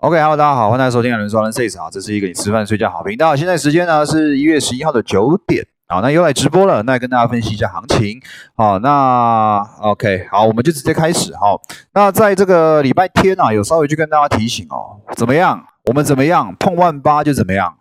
OK，Hello，大家好，欢迎收听《人说人 says》啊，这是一个你吃饭睡觉好频道。现在时间呢是一月十一号的九点啊，那又来直播了，那跟大家分析一下行情。好，那 OK，好，我们就直接开始哈。那在这个礼拜天啊，有稍微去跟大家提醒哦，怎么样？我们怎么样？碰万八就怎么样？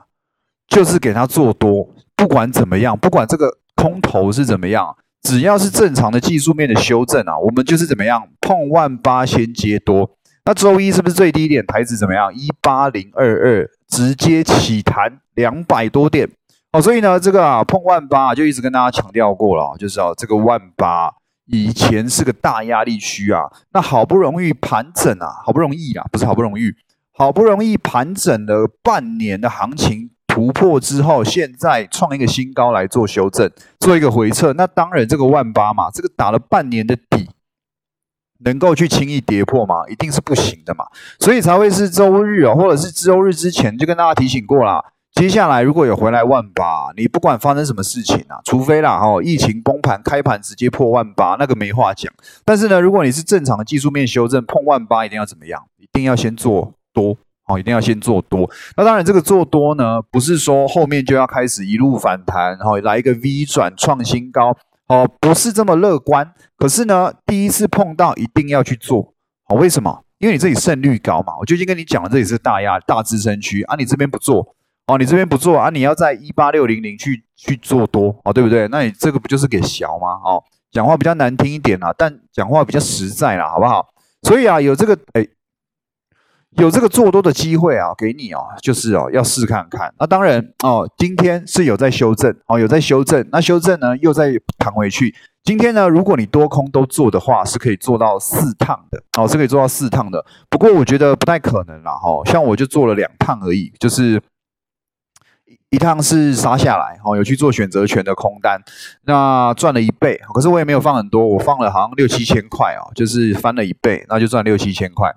就是给它做多，不管怎么样，不管这个空头是怎么样，只要是正常的技术面的修正啊，我们就是怎么样？碰万八先接多。那周一是不是最低点台子怎么样？一八零二二，直接起弹两百多点哦。所以呢，这个啊碰万八就一直跟大家强调过了，就是哦这个万八以前是个大压力区啊。那好不容易盘整啊，好不容易啊，不是好不容易，好不容易盘整了半年的行情突破之后，现在创一个新高来做修正，做一个回撤。那当然这个万八嘛，这个打了半年的底。能够去轻易跌破吗？一定是不行的嘛，所以才会是周日哦，或者是周日之前就跟大家提醒过啦。接下来如果有回来万八，你不管发生什么事情啊，除非啦哦，疫情崩盘开盘直接破万八，那个没话讲。但是呢，如果你是正常的技术面修正碰万八，一定要怎么样？一定要先做多哦，一定要先做多。那当然，这个做多呢，不是说后面就要开始一路反弹，然后来一个 V 转创新高。哦，不是这么乐观。可是呢，第一次碰到一定要去做。哦，为什么？因为你这里胜率高嘛。我就已经跟你讲了，这里是大压大支撑区啊。你这边不做，哦，你这边不做啊，你要在一八六零零去去做多，哦，对不对？那你这个不就是给小吗？哦，讲话比较难听一点啦，但讲话比较实在啦，好不好？所以啊，有这个哎。有这个做多的机会啊，给你哦，就是哦，要试看看。那当然哦，今天是有在修正哦，有在修正。那修正呢，又在弹回去。今天呢，如果你多空都做的话，是可以做到四趟的哦，是可以做到四趟的。不过我觉得不太可能啦，哈。像我就做了两趟而已，就是一趟是杀下来哦，有去做选择权的空单，那赚了一倍。可是我也没有放很多，我放了好像六七千块哦，就是翻了一倍，那就赚六七千块。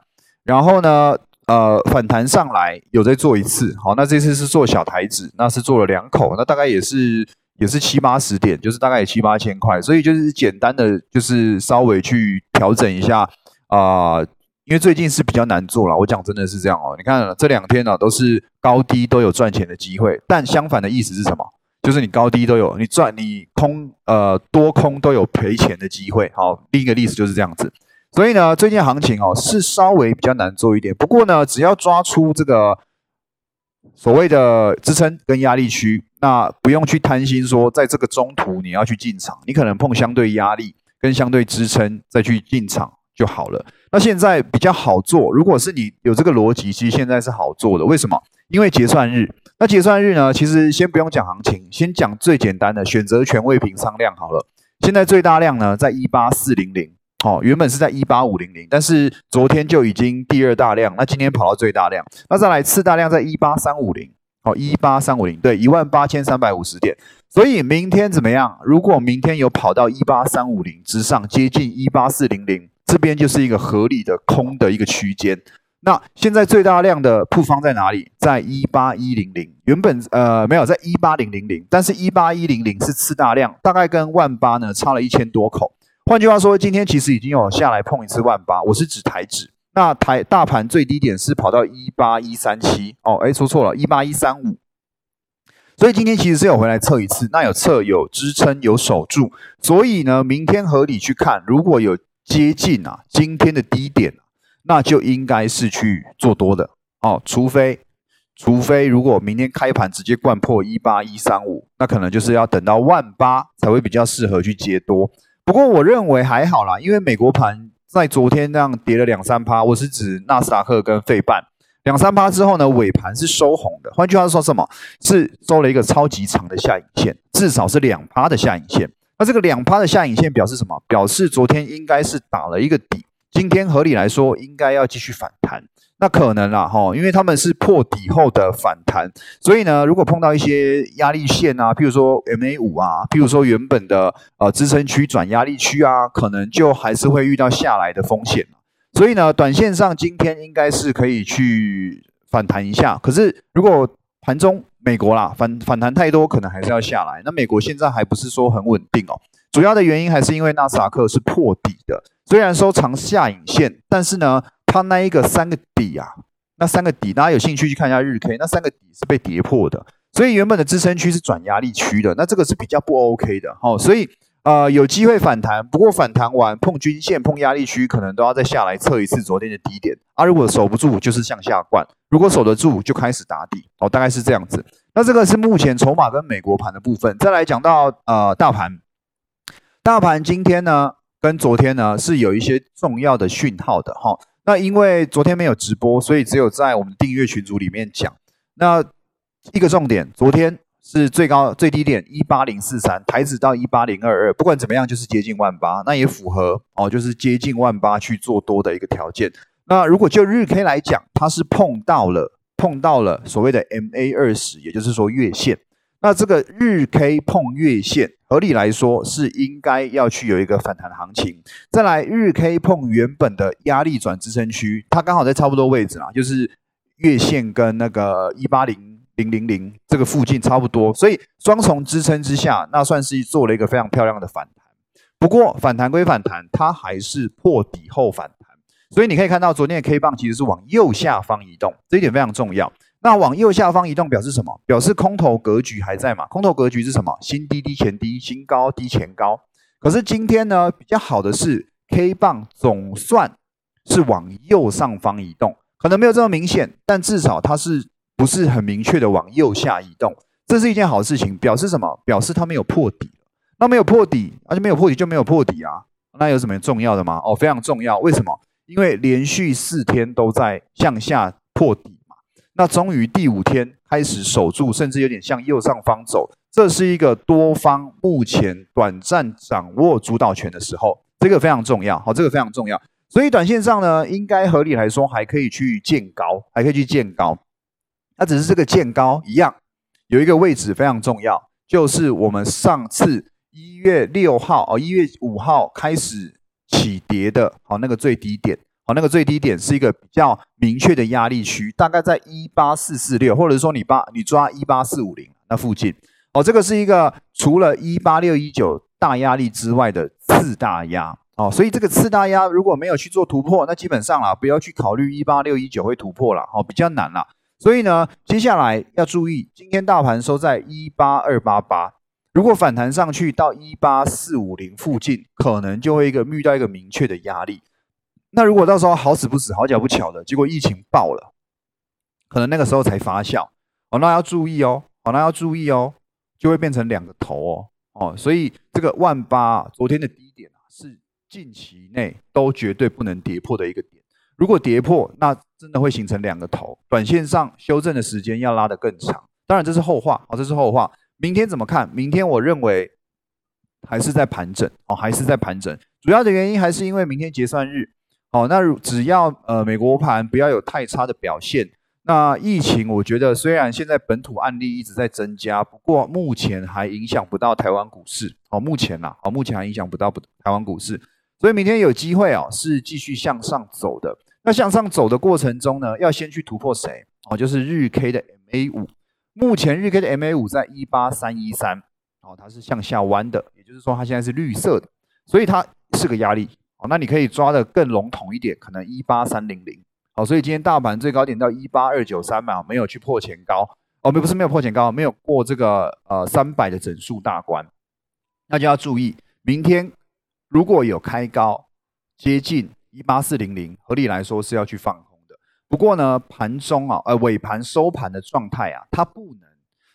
然后呢？呃，反弹上来有再做一次，好，那这次是做小台子，那是做了两口，那大概也是也是七八十点，就是大概也七八千块，所以就是简单的就是稍微去调整一下啊，因为最近是比较难做了，我讲真的是这样哦，你看这两天呢都是高低都有赚钱的机会，但相反的意思是什么？就是你高低都有，你赚你空呃多空都有赔钱的机会，好，另一个例子就是这样子。所以呢，最近行情哦是稍微比较难做一点。不过呢，只要抓出这个所谓的支撑跟压力区，那不用去贪心说在这个中途你要去进场，你可能碰相对压力跟相对支撑再去进场就好了。那现在比较好做，如果是你有这个逻辑，其实现在是好做的。为什么？因为结算日。那结算日呢，其实先不用讲行情，先讲最简单的选择权位平仓量好了。现在最大量呢在一八四零零。哦，原本是在一八五零零，但是昨天就已经第二大量，那今天跑到最大量，那再来次大量在一八三五零，哦，一八三五零，对，一万八千三百五十点，所以明天怎么样？如果明天有跑到一八三五零之上，接近一八四零零，这边就是一个合理的空的一个区间。那现在最大量的铺方在哪里？在一八一零零，原本呃没有在一八零零零，但是一八一零零是次大量，大概跟万八呢差了一千多口。换句话说，今天其实已经有下来碰一次万八，我是指台指。那台大盘最低点是跑到一八一三七哦，哎，说错了，一八一三五。所以今天其实是有回来测一次，那有测有支撑有守住，所以呢，明天合理去看，如果有接近啊今天的低点，那就应该是去做多的哦，除非除非如果明天开盘直接灌破一八一三五，那可能就是要等到万八才会比较适合去接多。不过我认为还好啦，因为美国盘在昨天那样跌了两三趴，我是指纳斯达克跟费半两三趴之后呢，尾盘是收红的。换句话说，什么是收了一个超级长的下影线，至少是两趴的下影线。那这个两趴的下影线表示什么？表示昨天应该是打了一个底，今天合理来说应该要继续反弹。那可能啦，哈，因为他们是破底后的反弹，所以呢，如果碰到一些压力线啊，譬如说 MA 五啊，譬如说原本的呃支撑区转压力区啊，可能就还是会遇到下来的风险。所以呢，短线上今天应该是可以去反弹一下。可是如果盘中美国啦反反弹太多，可能还是要下来。那美国现在还不是说很稳定哦，主要的原因还是因为纳斯达克是破底的，虽然收长下影线，但是呢。它那一个三个底啊，那三个底，大家有兴趣去看一下日 K，那三个底是被跌破的，所以原本的支撑区是转压力区的，那这个是比较不 OK 的，哦，所以呃有机会反弹，不过反弹完碰均线、碰压力区，可能都要再下来测一次昨天的低点，啊，如果守不住就是向下灌，如果守得住就开始打底，哦，大概是这样子。那这个是目前筹码跟美国盘的部分，再来讲到呃大盘，大盘今天呢跟昨天呢是有一些重要的讯号的，哈。那因为昨天没有直播，所以只有在我们订阅群组里面讲。那一个重点，昨天是最高最低点一八零四三，台指到一八零二二，不管怎么样就是接近万八，那也符合哦，就是接近万八去做多的一个条件。那如果就日 K 来讲，它是碰到了碰到了所谓的 MA 二十，也就是说月线。那这个日 K 碰月线，合理来说是应该要去有一个反弹行情。再来，日 K 碰原本的压力转支撑区，它刚好在差不多位置啦，就是月线跟那个一八零零零零这个附近差不多，所以双重支撑之下，那算是做了一个非常漂亮的反弹。不过反弹归反弹，它还是破底后反弹，所以你可以看到昨天的 K 棒其实是往右下方移动，这一点非常重要。那往右下方移动表示什么？表示空头格局还在嘛？空头格局是什么？新低低前低，新高低前高。可是今天呢，比较好的是 K 棒总算是往右上方移动，可能没有这么明显，但至少它是不是很明确的往右下移动？这是一件好事情，表示什么？表示它没有破底。那没有破底，而且没有破底就没有破底啊。那有什么重要的吗？哦，非常重要。为什么？因为连续四天都在向下破底。那终于第五天开始守住，甚至有点向右上方走，这是一个多方目前短暂掌握主导权的时候，这个非常重要。好，这个非常重要。所以短线上呢，应该合理来说还可以去见高，还可以去见高。那只是这个见高一样，有一个位置非常重要，就是我们上次一月六号哦，一月五号开始起跌的，好那个最低点。那个最低点是一个比较明确的压力区，大概在一八四四六，或者说你把你抓一八四五零那附近。哦，这个是一个除了一八六一九大压力之外的次大压。哦，所以这个次大压如果没有去做突破，那基本上啦，不要去考虑一八六一九会突破了。哦，比较难啦。所以呢，接下来要注意，今天大盘收在一八二八八，如果反弹上去到一八四五零附近，可能就会一个遇到一个明确的压力。那如果到时候好死不死、好巧不巧的结果疫情爆了，可能那个时候才发酵哦，那要注意哦，哦，那要注意哦，就会变成两个头哦，哦，所以这个万八昨天的低点啊，是近期内都绝对不能跌破的一个点。如果跌破，那真的会形成两个头，短线上修正的时间要拉得更长。当然这是后话，哦，这是后话。明天怎么看？明天我认为还是在盘整，哦，还是在盘整。主要的原因还是因为明天结算日。好，那只要呃美国盘不要有太差的表现，那疫情我觉得虽然现在本土案例一直在增加，不过目前还影响不到台湾股市。好，目前呐，好，目前还影响不到不台湾股市，所以明天有机会哦，是继续向上走的。那向上走的过程中呢，要先去突破谁？哦，就是日 K 的 MA 五。目前日 K 的 MA 五在一八三一三，哦，它是向下弯的，也就是说它现在是绿色的，所以它是个压力。哦，那你可以抓的更笼统一点，可能一八三零零。好，所以今天大盘最高点到一八二九三嘛，没有去破前高。哦，没不是没有破前高，没有过这个呃三百的整数大关。那就要注意，明天如果有开高接近一八四零零，合理来说是要去放空的。不过呢，盘中啊，呃尾盘收盘的状态啊，它不能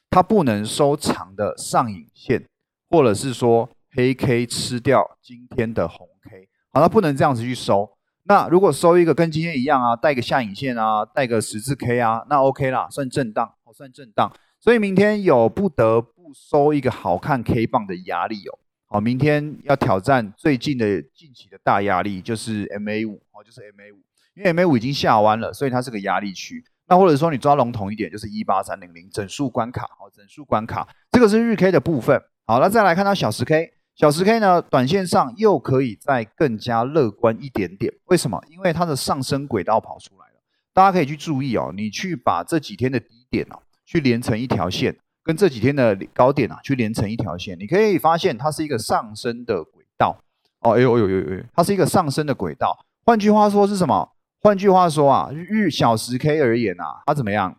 它不能收长的上影线，或者是说黑 K 吃掉今天的红。好，那不能这样子去收。那如果收一个跟今天一样啊，带个下影线啊，带个十字 K 啊，那 OK 啦，算震荡，好算震荡。所以明天有不得不收一个好看 K 棒的压力哦。好，明天要挑战最近的近期的大压力，就是 MA 五，哦，就是 MA 五，因为 MA 五已经下弯了，所以它是个压力区。那或者说你抓笼统一点，就是一八三零零整数关卡，好，整数关卡，这个是日 K 的部分。好那，再来看到小时 K。小时 K 呢，短线上又可以再更加乐观一点点。为什么？因为它的上升轨道跑出来了。大家可以去注意哦，你去把这几天的低点哦，去连成一条线，跟这几天的高点啊，去连成一条线，你可以发现它是一个上升的轨道。哦，哎呦，哎呦，哎呦，它是一个上升的轨道。换句话说是什么？换句话说啊，日小时 K 而言啊，它怎么样？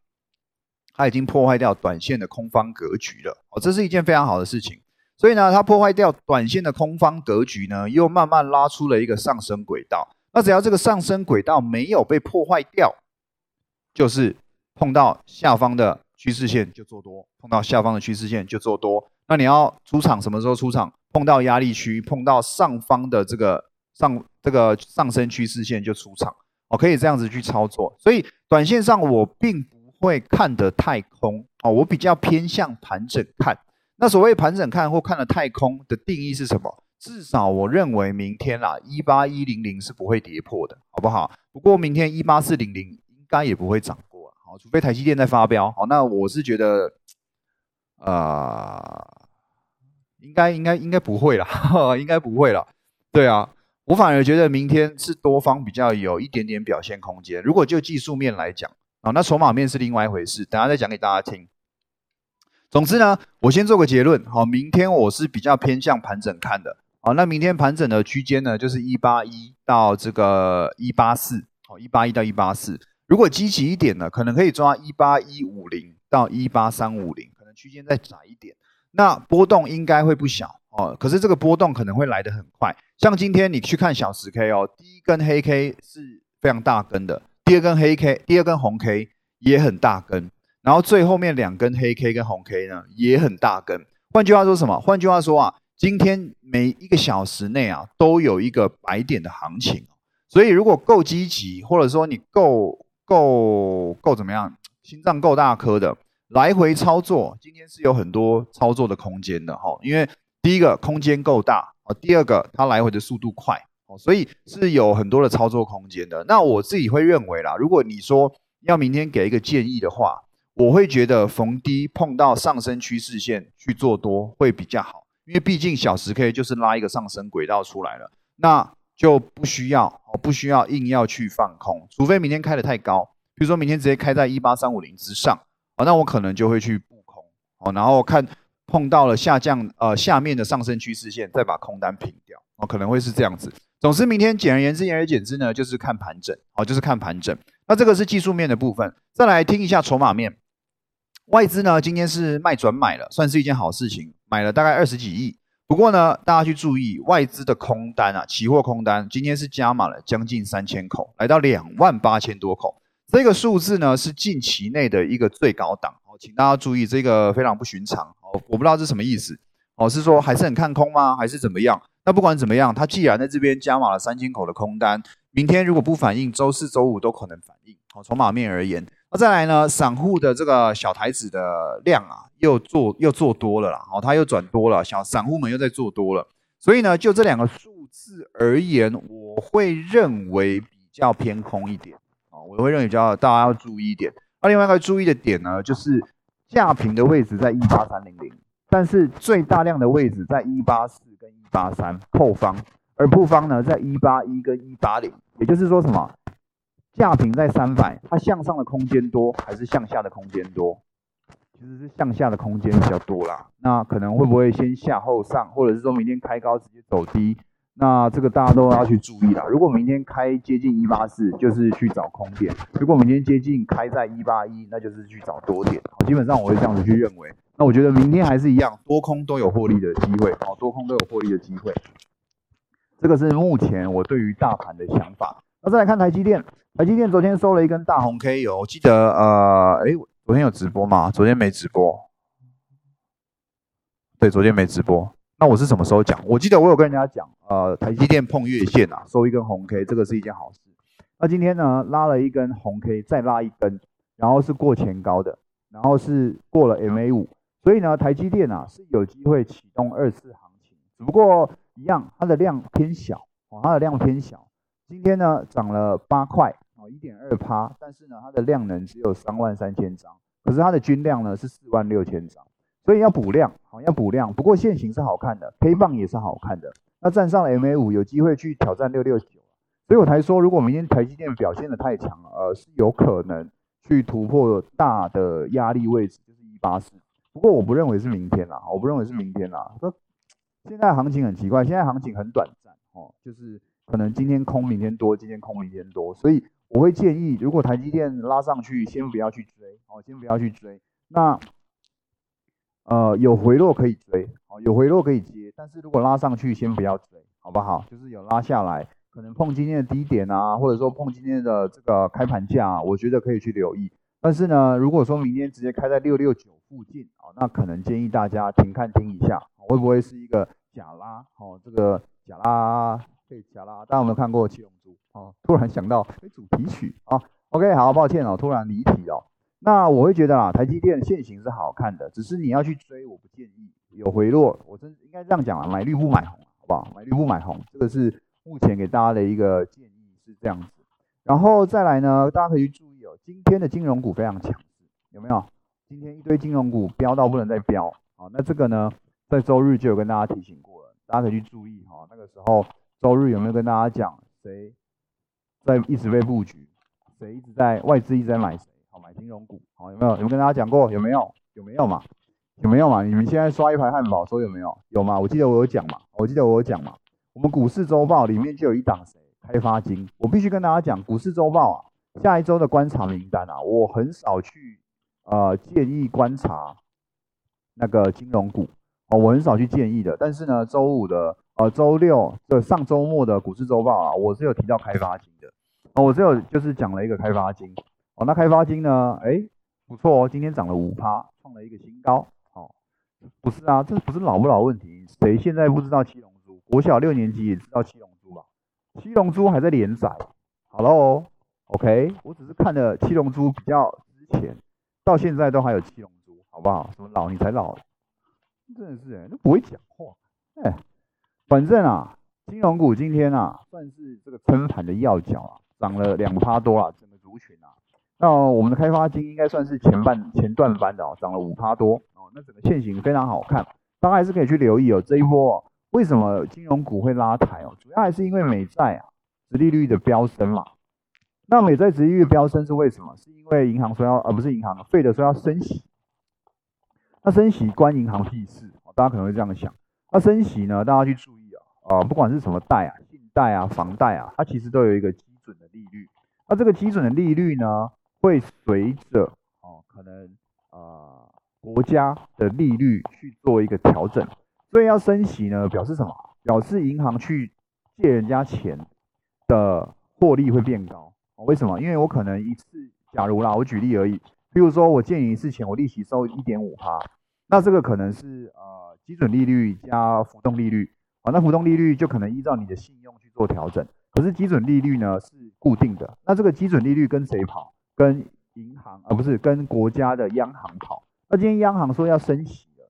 它已经破坏掉短线的空方格局了。哦，这是一件非常好的事情。所以呢，它破坏掉短线的空方格局呢，又慢慢拉出了一个上升轨道。那只要这个上升轨道没有被破坏掉，就是碰到下方的趋势线就做多，碰到下方的趋势线就做多。那你要出场什么时候出场？碰到压力区，碰到上方的这个上这个上升趋势线就出场。哦，可以这样子去操作。所以短线上我并不会看得太空哦，我比较偏向盘整看。那所谓盘整看或看的太空的定义是什么？至少我认为明天啦，一八一零零是不会跌破的，好不好？不过明天一八四零零应该也不会涨过，好，除非台积电在发飙。好，那我是觉得，呃，应该应该应该不会啦，应该不会了。对啊，我反而觉得明天是多方比较有一点点表现空间。如果就技术面来讲，啊，那筹码面是另外一回事，等下再讲给大家听。总之呢，我先做个结论。好，明天我是比较偏向盘整看的。好，那明天盘整的区间呢，就是一八一到这个一八四。好，一八一到一八四。如果积极一点呢，可能可以抓一八一五零到一八三五零，可能区间再窄一点。那波动应该会不小哦。可是这个波动可能会来得很快。像今天你去看小时 K 哦，第一根黑 K 是非常大根的，第二根黑 K，第二根红 K 也很大根。然后最后面两根黑 K 跟红 K 呢也很大根。换句话说什么？换句话说啊，今天每一个小时内啊都有一个白点的行情。所以如果够积极，或者说你够够够怎么样，心脏够大颗的，来回操作，今天是有很多操作的空间的哈。因为第一个空间够大啊，第二个它来回的速度快哦，所以是有很多的操作空间的。那我自己会认为啦，如果你说要明天给一个建议的话。我会觉得逢低碰到上升趋势线去做多会比较好，因为毕竟小时 K 就是拉一个上升轨道出来了，那就不需要哦，不需要硬要去放空，除非明天开的太高，比如说明天直接开在一八三五零之上哦，那我可能就会去布空哦，然后看碰到了下降呃下面的上升趋势线，再把空单平掉哦，可能会是这样子。总之，明天简而言之，言而简之呢，就是看盘整哦，就是看盘整。那这个是技术面的部分，再来听一下筹码面。外资呢，今天是卖转买了，算是一件好事情，买了大概二十几亿。不过呢，大家去注意外资的空单啊，期货空单今天是加码了将近三千口，来到两万八千多口。这个数字呢是近期内的一个最高档哦，请大家注意，这个非常不寻常哦。我不知道是什么意思哦，是说还是很看空吗？还是怎么样？那不管怎么样，它既然在这边加码了三千口的空单，明天如果不反应，周四周五都可能反应。哦，筹码面而言。那再来呢？散户的这个小台子的量啊，又做又做多了啦，哦，它又转多了，小散户们又在做多了，所以呢，就这两个数字而言，我会认为比较偏空一点啊，我会认为比较大家要注意一点。那另外一个注意的点呢，就是价平的位置在一八三零零，但是最大量的位置在一八四跟一八三后方，而布方呢在一八一跟一八零，也就是说什么？价平在三百，它向上的空间多还是向下的空间多？其实是向下的空间比较多啦。那可能会不会先下后上，或者是说明天开高直接走低？那这个大家都要去注意啦。如果明天开接近一八四，就是去找空点；如果明天接近开在一八一，那就是去找多点。基本上我会这样子去认为。那我觉得明天还是一样，多空都有获利的机会。哦，多空都有获利的机会。这个是目前我对于大盘的想法。那再来看台积电。台积电昨天收了一根大红 K，有我记得呃，哎，昨天有直播吗？昨天没直播。对，昨天没直播。那我是什么时候讲？我记得我有跟人家讲，呃，台积电碰月线啊，收一根红 K，这个是一件好事。那今天呢，拉了一根红 K，再拉一根，然后是过前高的，然后是过了 MA 五，所以呢，台积电啊是有机会启动二次行情，只不过一样，它的量偏小，哦，它的量偏小。今天呢涨了八块。一点二趴，但是呢，它的量能只有三万三千张，可是它的均量呢是四万六千张，所以要补量，好要补量。不过线型是好看的，K 棒也是好看的。那站上了 MA 五，有机会去挑战六六九，所以我才说，如果明天台积电表现的太强，呃，是有可能去突破大的压力位置，就是一八四。不过我不认为是明天啦，我不认为是明天啦。说现在行情很奇怪，现在行情很短暂哦，就是可能今天空，明天多，今天空，明天多，所以。我会建议，如果台积电拉上去，先不要去追，哦，先不要去追。那呃有回落可以追，哦，有回落可以接，但是如果拉上去，先不要追，好不好？就是有拉下来，可能碰今天的低点啊，或者说碰今天的这个开盘价，我觉得可以去留意。但是呢，如果说明天直接开在六六九附近，哦，那可能建议大家停看听一下，会不会是一个假拉？哦，这个假拉可以假拉，大家有没有看过七龙珠？啊，突然想到，哎，主题曲啊，OK，好，抱歉哦，突然离题哦。那我会觉得啊，台积电现形是好看的，只是你要去追，我不建议。有回落，我真应该这样讲啊，买绿不买红，好不好？买绿不买红，这个是目前给大家的一个建议是这样子。然后再来呢，大家可以去注意哦，今天的金融股非常强势，有没有？今天一堆金融股飙到不能再飙，啊，那这个呢，在周日就有跟大家提醒过了，大家可以去注意哈。那个时候周日有没有跟大家讲谁在一直被布局，谁一直在外资一直在买谁？好买金融股，好有没有？有没有跟大家讲过？有没有？有没有嘛？有没有嘛？你们现在刷一排汉堡，说有没有？有吗？我记得我有讲嘛，我记得我有讲嘛。我们股市周报里面就有一档谁？开发金。我必须跟大家讲，股市周报啊，下一周的观察名单啊，我很少去呃建议观察那个金融股哦，我很少去建议的。但是呢，周五的呃周六的上周末的股市周报啊，我是有提到开发金的哦，我是有就是讲了一个开发金。哦，那开发金呢？哎，不错哦，今天涨了五趴，创了一个新高。哦，不是啊，这不是老不老问题。谁现在不知道七龙珠？国小六年级也知道七龙珠吧？七龙珠还在连载。好喽，OK，我只是看了七龙珠比较之前，到现在都还有七龙珠，好不好？什么老你才老，真的是哎，都不会讲话。哎，反正啊，金融股今天啊，算是这个撑盘的要角啊，涨了两趴多啊，整个族群啊。那我们的开发金应该算是前半前段班的哦，涨了五趴多哦，那整个线型非常好看，大家还是可以去留意哦。这一波为什么金融股会拉抬哦？主要还是因为美债啊，殖利率的飙升嘛。那美债殖利率飙升是为什么？是因为银行说要，而不是银行，费的说要升息。那升息关银行屁事？大家可能会这样想。那升息呢，大家去注啊，不管是什么贷啊，信贷啊，房贷啊，它其实都有一个基准的利率。那这个基准的利率呢？会随着哦，可能呃国家的利率去做一个调整，所以要升息呢，表示什么？表示银行去借人家钱的获利会变高。为什么？因为我可能一次，假如啦，我举例而已，比如说我借你一次钱，我利息收一点五趴，那这个可能是呃基准利率加浮动利率啊，那浮动利率就可能依照你的信用去做调整，可是基准利率呢是固定的，那这个基准利率跟谁跑？跟银行，而不是跟国家的央行跑。那今天央行说要升息了，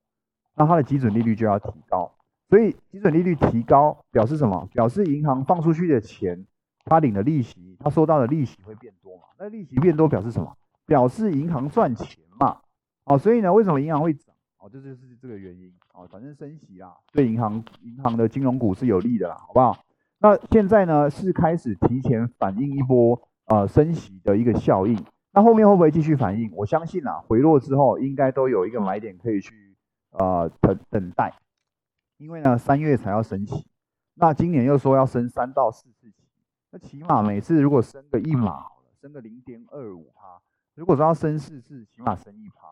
那它的基准利率就要提高。所以基准利率提高表示什么？表示银行放出去的钱，它领的利息，它收到的利息会变多嘛？那利息变多表示什么？表示银行赚钱嘛？哦，所以呢，为什么银行会涨？哦，这就是这个原因。哦，反正升息啦，对银行银行的金融股是有利的啦，好不好？那现在呢，是开始提前反映一波。呃，升息的一个效应，那后面会不会继续反映？我相信啊，回落之后应该都有一个买点可以去呃等等待，因为呢三月才要升息，那今年又说要升三到四次息，那起码每次如果升个一码，升个零点二五趴，如果说要升四次，起码升一趴，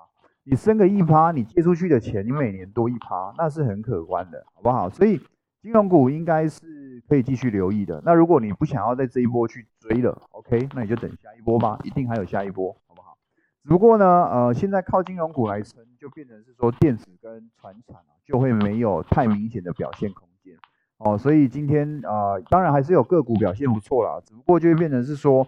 你升个一趴，你借出去的钱，你每年多一趴，那是很可观的，好不好？所以。金融股应该是可以继续留意的。那如果你不想要在这一波去追了，OK，那你就等下一波吧，一定还有下一波，好不好？只不过呢，呃，现在靠金融股来撑，就变成是说电子跟船产啊，就会没有太明显的表现空间哦。所以今天啊，当然还是有个股表现不错啦，只不过就会变成是说，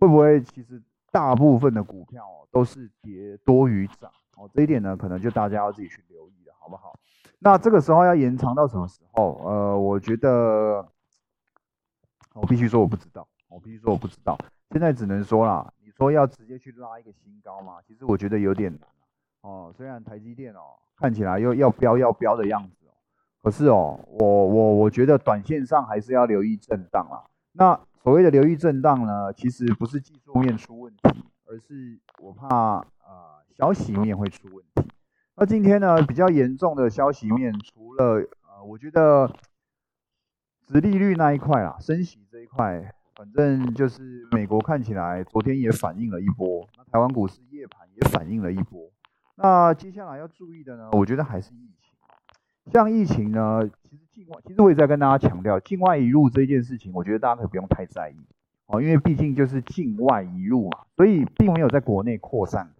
会不会其实大部分的股票都是跌多于涨哦？这一点呢，可能就大家要自己去留意了，好不好？那这个时候要延长到什么时候？呃，我觉得我必须说我不知道，我必须说我不知道。现在只能说啦，你说要直接去拉一个新高吗？其实我觉得有点难哦。虽然台积电哦看起来又要飙要飙的样子哦，可是哦，我我我觉得短线上还是要留意震荡啦。那所谓的留意震荡呢，其实不是技术面出问题，而是我怕呃消息面会出问题。那今天呢，比较严重的消息面，除了呃，我觉得，殖利率那一块啊，升息这一块，反正就是美国看起来昨天也反应了一波，那台湾股市夜盘也反应了一波。那接下来要注意的呢，我觉得还是疫情。像疫情呢，其实境外，其实我也在跟大家强调，境外一入这件事情，我觉得大家可以不用太在意哦，因为毕竟就是境外一入嘛，所以并没有在国内扩散，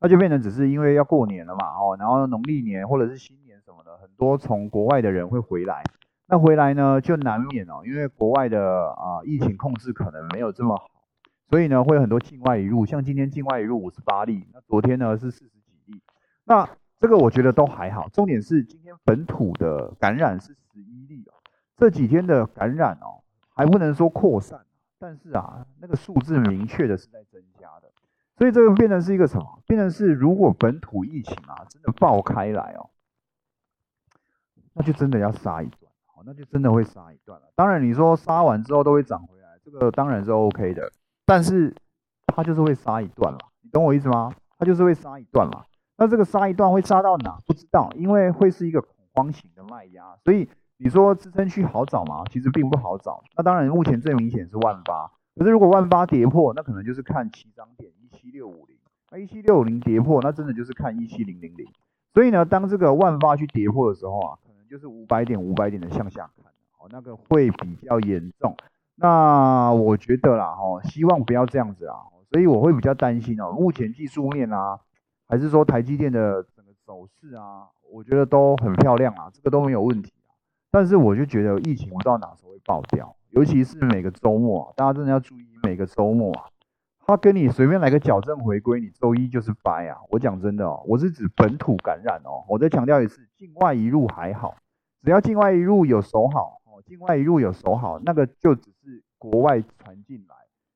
那就变成只是因为要过年了嘛，哦，然后农历年或者是新年什么的，很多从国外的人会回来，那回来呢就难免哦，因为国外的啊疫情控制可能没有这么好，所以呢会有很多境外一入，像今天境外一入五十八例，那昨天呢是四十几例。那这个我觉得都还好，重点是今天本土的感染是十一例哦，这几天的感染哦还不能说扩散，但是啊那个数字明确的是在增加的，所以这个变成是一个什么？变成是如果本土疫情啊真的爆开来哦，那就真的要杀一段，好，那就真的会杀一段了。当然你说杀完之后都会涨回来，这个当然是 OK 的，但是它就是会杀一段了，你懂我意思吗？它就是会杀一段嘛。那这个杀一段会杀到哪？不知道，因为会是一个恐慌型的卖压，所以你说支撑区好找吗？其实并不好找。那当然，目前最明显是万八，可是如果万八跌破，那可能就是看起涨点七六五零。那一七六五零跌破，那真的就是看一七零零零。所以呢，当这个万八去跌破的时候啊，可能就是五百点、五百点的向下看，哦，那个会比较严重。那我觉得啦，哦，希望不要这样子啊，所以我会比较担心哦。目前技术面啊。还是说台积电的整个走势啊，我觉得都很漂亮啊，这个都没有问题啊。但是我就觉得疫情不知道哪时候会爆掉，尤其是每个周末啊，大家真的要注意每个周末啊。他跟你随便来个矫正回归，你周一就是掰啊。我讲真的哦，我是指本土感染哦。我再强调一次，境外一路还好，只要境外一路有守好哦，境外一路有守好，那个就只是国外传进来。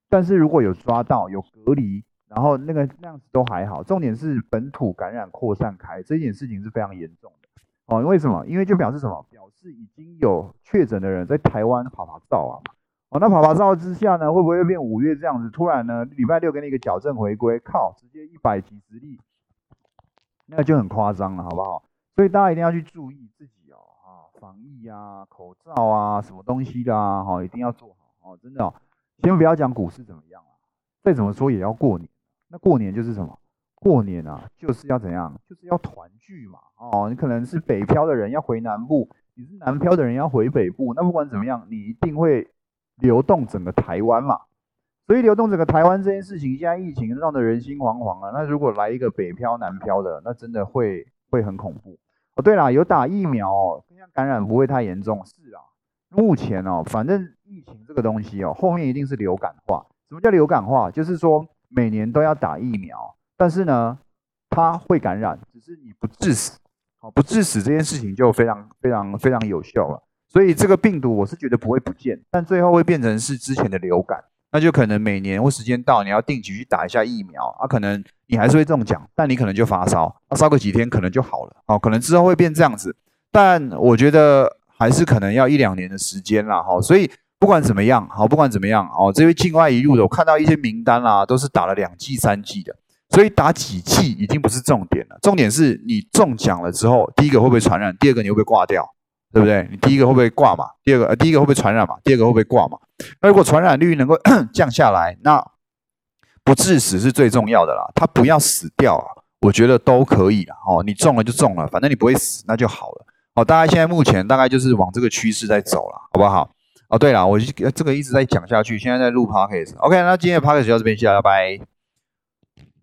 但是如果有抓到有隔离。然后那个那样子都还好，重点是本土感染扩散开这件事情是非常严重的哦。为什么？因为就表示什么？表示已经有确诊的人在台湾跑跑照啊。哦，那跑跑照之下呢，会不会变五月这样子？突然呢，礼拜六给你一个矫正回归，靠，直接一百几十例，那就很夸张了，好不好？所以大家一定要去注意自己哦，啊，防疫啊，口罩啊，什么东西的啊，哈，一定要做好哦，真的哦。先不要讲股市怎么样啊，再怎么说也要过年。那过年就是什么？过年啊，就是要怎样？就是要团聚嘛。哦，你可能是北漂的人要回南部，你是南漂的人要回北部。那不管怎么样，你一定会流动整个台湾嘛。所以流动整个台湾这件事情，现在疫情弄得人心惶惶啊。那如果来一个北漂南漂的，那真的会会很恐怖。哦，对了，有打疫苗，哦，这样感染不会太严重。是啊，目前哦，反正疫情这个东西哦，后面一定是流感化。什么叫流感化？就是说。每年都要打疫苗，但是呢，它会感染，只是你不致死，好，不致死这件事情就非常非常非常有效了。所以这个病毒我是觉得不会不见，但最后会变成是之前的流感，那就可能每年或时间到你要定期去打一下疫苗啊，可能你还是会中奖，但你可能就发烧，那烧个几天可能就好了，哦，可能之后会变这样子，但我觉得还是可能要一两年的时间啦，哈，所以。不管怎么样，好，不管怎么样，哦，这位境外一路的，我看到一些名单啦，都是打了两剂、三剂的，所以打几剂已经不是重点了，重点是你中奖了之后，第一个会不会传染，第二个你会不会挂掉，对不对？你第一个会不会挂嘛？第二个，呃，第一个会不会传染嘛？第二个会不会挂嘛？那如果传染率能够 降下来，那不致死是最重要的啦，他不要死掉啊，我觉得都可以了，哦，你中了就中了，反正你不会死，那就好了，哦，大概现在目前大概就是往这个趋势在走了，好不好？哦，对了，我这个一直在讲下去，现在在录 podcast。OK，那今天的 podcast 就到这边，谢谢，拜拜。